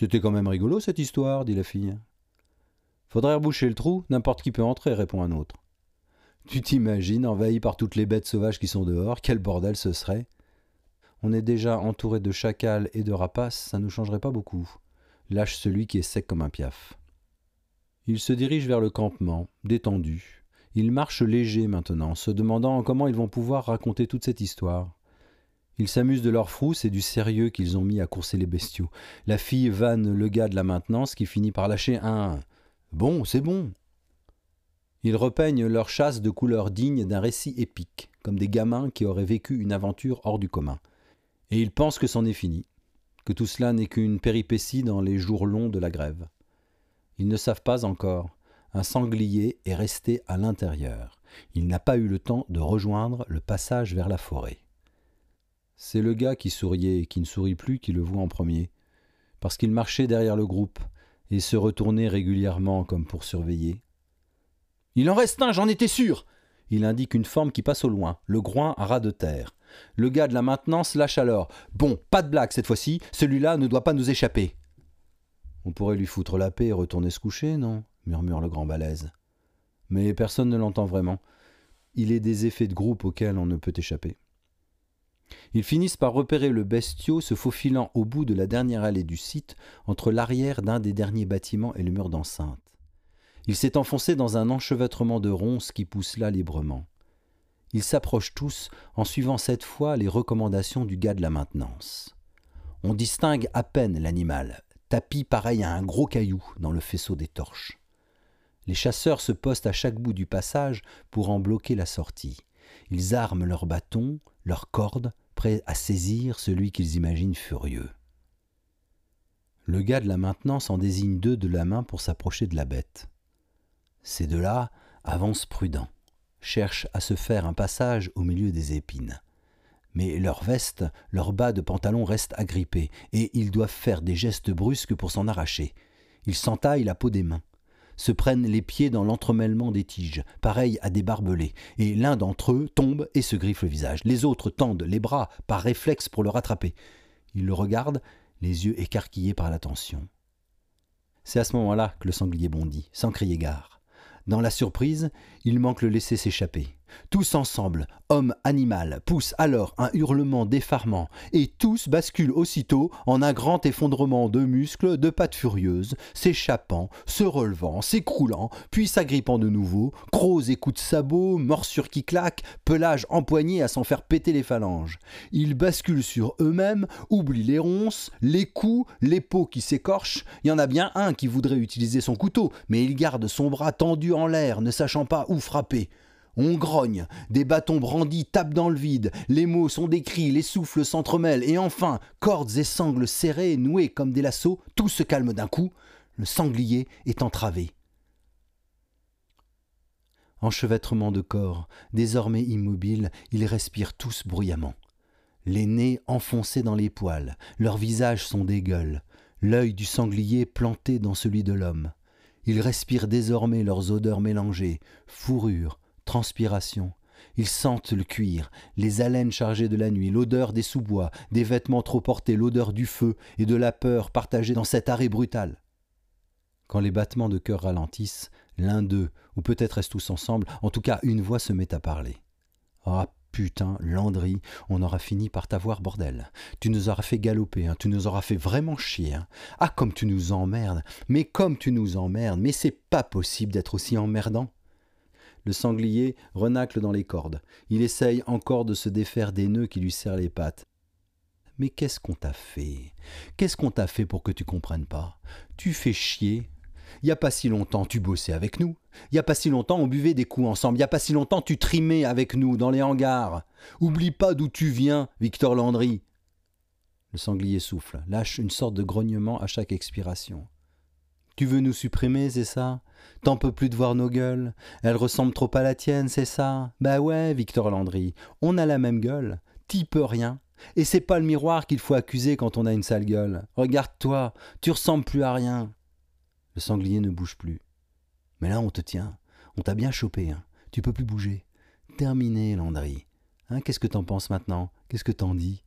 C'était quand même rigolo cette histoire, dit la fille. Faudrait reboucher le trou, n'importe qui peut entrer, répond un autre. Tu t'imagines, envahi par toutes les bêtes sauvages qui sont dehors, quel bordel ce serait? On est déjà entouré de chacals et de rapaces, ça ne changerait pas beaucoup. Lâche celui qui est sec comme un piaf. Il se dirige vers le campement, détendu. Il marche léger maintenant, se demandant comment ils vont pouvoir raconter toute cette histoire. Ils s'amusent de leur frousse et du sérieux qu'ils ont mis à courser les bestiaux. La fille vanne le gars de la maintenance qui finit par lâcher un Bon, c'est bon. Ils repeignent leur chasse de couleurs dignes d'un récit épique, comme des gamins qui auraient vécu une aventure hors du commun. Et ils pensent que c'en est fini, que tout cela n'est qu'une péripétie dans les jours longs de la grève. Ils ne savent pas encore. Un sanglier est resté à l'intérieur. Il n'a pas eu le temps de rejoindre le passage vers la forêt. C'est le gars qui souriait et qui ne sourit plus qui le voit en premier, parce qu'il marchait derrière le groupe, et se retournait régulièrement comme pour surveiller. Il en reste un, j'en étais sûr Il indique une forme qui passe au loin, le groin à ras de terre. Le gars de la maintenance lâche alors. Bon, pas de blague cette fois-ci, celui-là ne doit pas nous échapper. On pourrait lui foutre la paix et retourner se coucher, non? murmure le grand balèze. Mais personne ne l'entend vraiment. Il est des effets de groupe auxquels on ne peut échapper. Ils finissent par repérer le bestiau se faufilant au bout de la dernière allée du site, entre l'arrière d'un des derniers bâtiments et le mur d'enceinte. Il s'est enfoncé dans un enchevêtrement de ronces qui poussent là librement. Ils s'approchent tous en suivant cette fois les recommandations du gars de la maintenance. On distingue à peine l'animal, tapis pareil à un gros caillou dans le faisceau des torches. Les chasseurs se postent à chaque bout du passage pour en bloquer la sortie. Ils arment leurs bâtons, leurs cordes, à saisir celui qu'ils imaginent furieux. Le gars de la maintenance en désigne deux de la main pour s'approcher de la bête. Ces deux-là avancent prudents, cherchent à se faire un passage au milieu des épines. Mais leurs vestes, leurs bas de pantalon restent agrippés, et ils doivent faire des gestes brusques pour s'en arracher. Ils s'entaillent la peau des mains, se prennent les pieds dans l'entremêlement des tiges, pareils à des barbelés, et l'un d'entre eux tombe et se griffe le visage. Les autres tendent les bras par réflexe pour le rattraper. Ils le regardent, les yeux écarquillés par l'attention. C'est à ce moment-là que le sanglier bondit, sans crier gare. Dans la surprise, il manque le laisser s'échapper. Tous ensemble, homme, animal, poussent alors un hurlement d'effarement, et tous basculent aussitôt en un grand effondrement de muscles, de pattes furieuses, s'échappant, se relevant, s'écroulant, puis s'agrippant de nouveau, crocs et coups de sabot, morsures qui claquent, pelage empoigné à s'en faire péter les phalanges. Ils basculent sur eux-mêmes, oublient les ronces, les coups, les peaux qui s'écorchent. Il y en a bien un qui voudrait utiliser son couteau, mais il garde son bras tendu en l'air, ne sachant pas où frapper. On grogne, des bâtons brandis tapent dans le vide, les mots sont des cris, les souffles s'entremêlent, et enfin, cordes et sangles serrées, nouées comme des lassos, tout se calme d'un coup, le sanglier est entravé. Enchevêtrement de corps, désormais immobiles, ils respirent tous bruyamment. Les nez enfoncés dans les poils, leurs visages sont des gueules, l'œil du sanglier planté dans celui de l'homme. Ils respirent désormais leurs odeurs mélangées, fourrure, transpiration. Ils sentent le cuir, les haleines chargées de la nuit, l'odeur des sous-bois, des vêtements trop portés, l'odeur du feu et de la peur partagée dans cet arrêt brutal. Quand les battements de cœur ralentissent, l'un d'eux, ou peut-être est-ce tous ensemble, en tout cas une voix se met à parler. Ah putain, Landry, on aura fini par t'avoir bordel. Tu nous auras fait galoper, hein, tu nous auras fait vraiment chier. Hein. Ah comme tu nous emmerdes, mais comme tu nous emmerdes, mais c'est pas possible d'être aussi emmerdant. Le sanglier renacle dans les cordes. Il essaye encore de se défaire des nœuds qui lui serrent les pattes. Mais qu'est-ce qu'on t'a fait? Qu'est-ce qu'on t'a fait pour que tu comprennes pas? Tu fais chier. Il y a pas si longtemps tu bossais avec nous. Il y a pas si longtemps on buvait des coups ensemble. Il y a pas si longtemps tu trimais avec nous dans les hangars. Oublie pas d'où tu viens, Victor Landry. Le sanglier souffle, lâche une sorte de grognement à chaque expiration. Tu veux nous supprimer, c'est ça? T'en peux plus de voir nos gueules Elles ressemblent trop à la tienne, c'est ça? Bah ouais, Victor Landry, on a la même gueule. T'y peux rien. Et c'est pas le miroir qu'il faut accuser quand on a une sale gueule. Regarde-toi, tu ressembles plus à rien. Le sanglier ne bouge plus. Mais là, on te tient. On t'a bien chopé, hein. Tu peux plus bouger. Terminé, Landry. Hein, qu'est-ce que t'en penses maintenant? Qu'est-ce que t'en dis?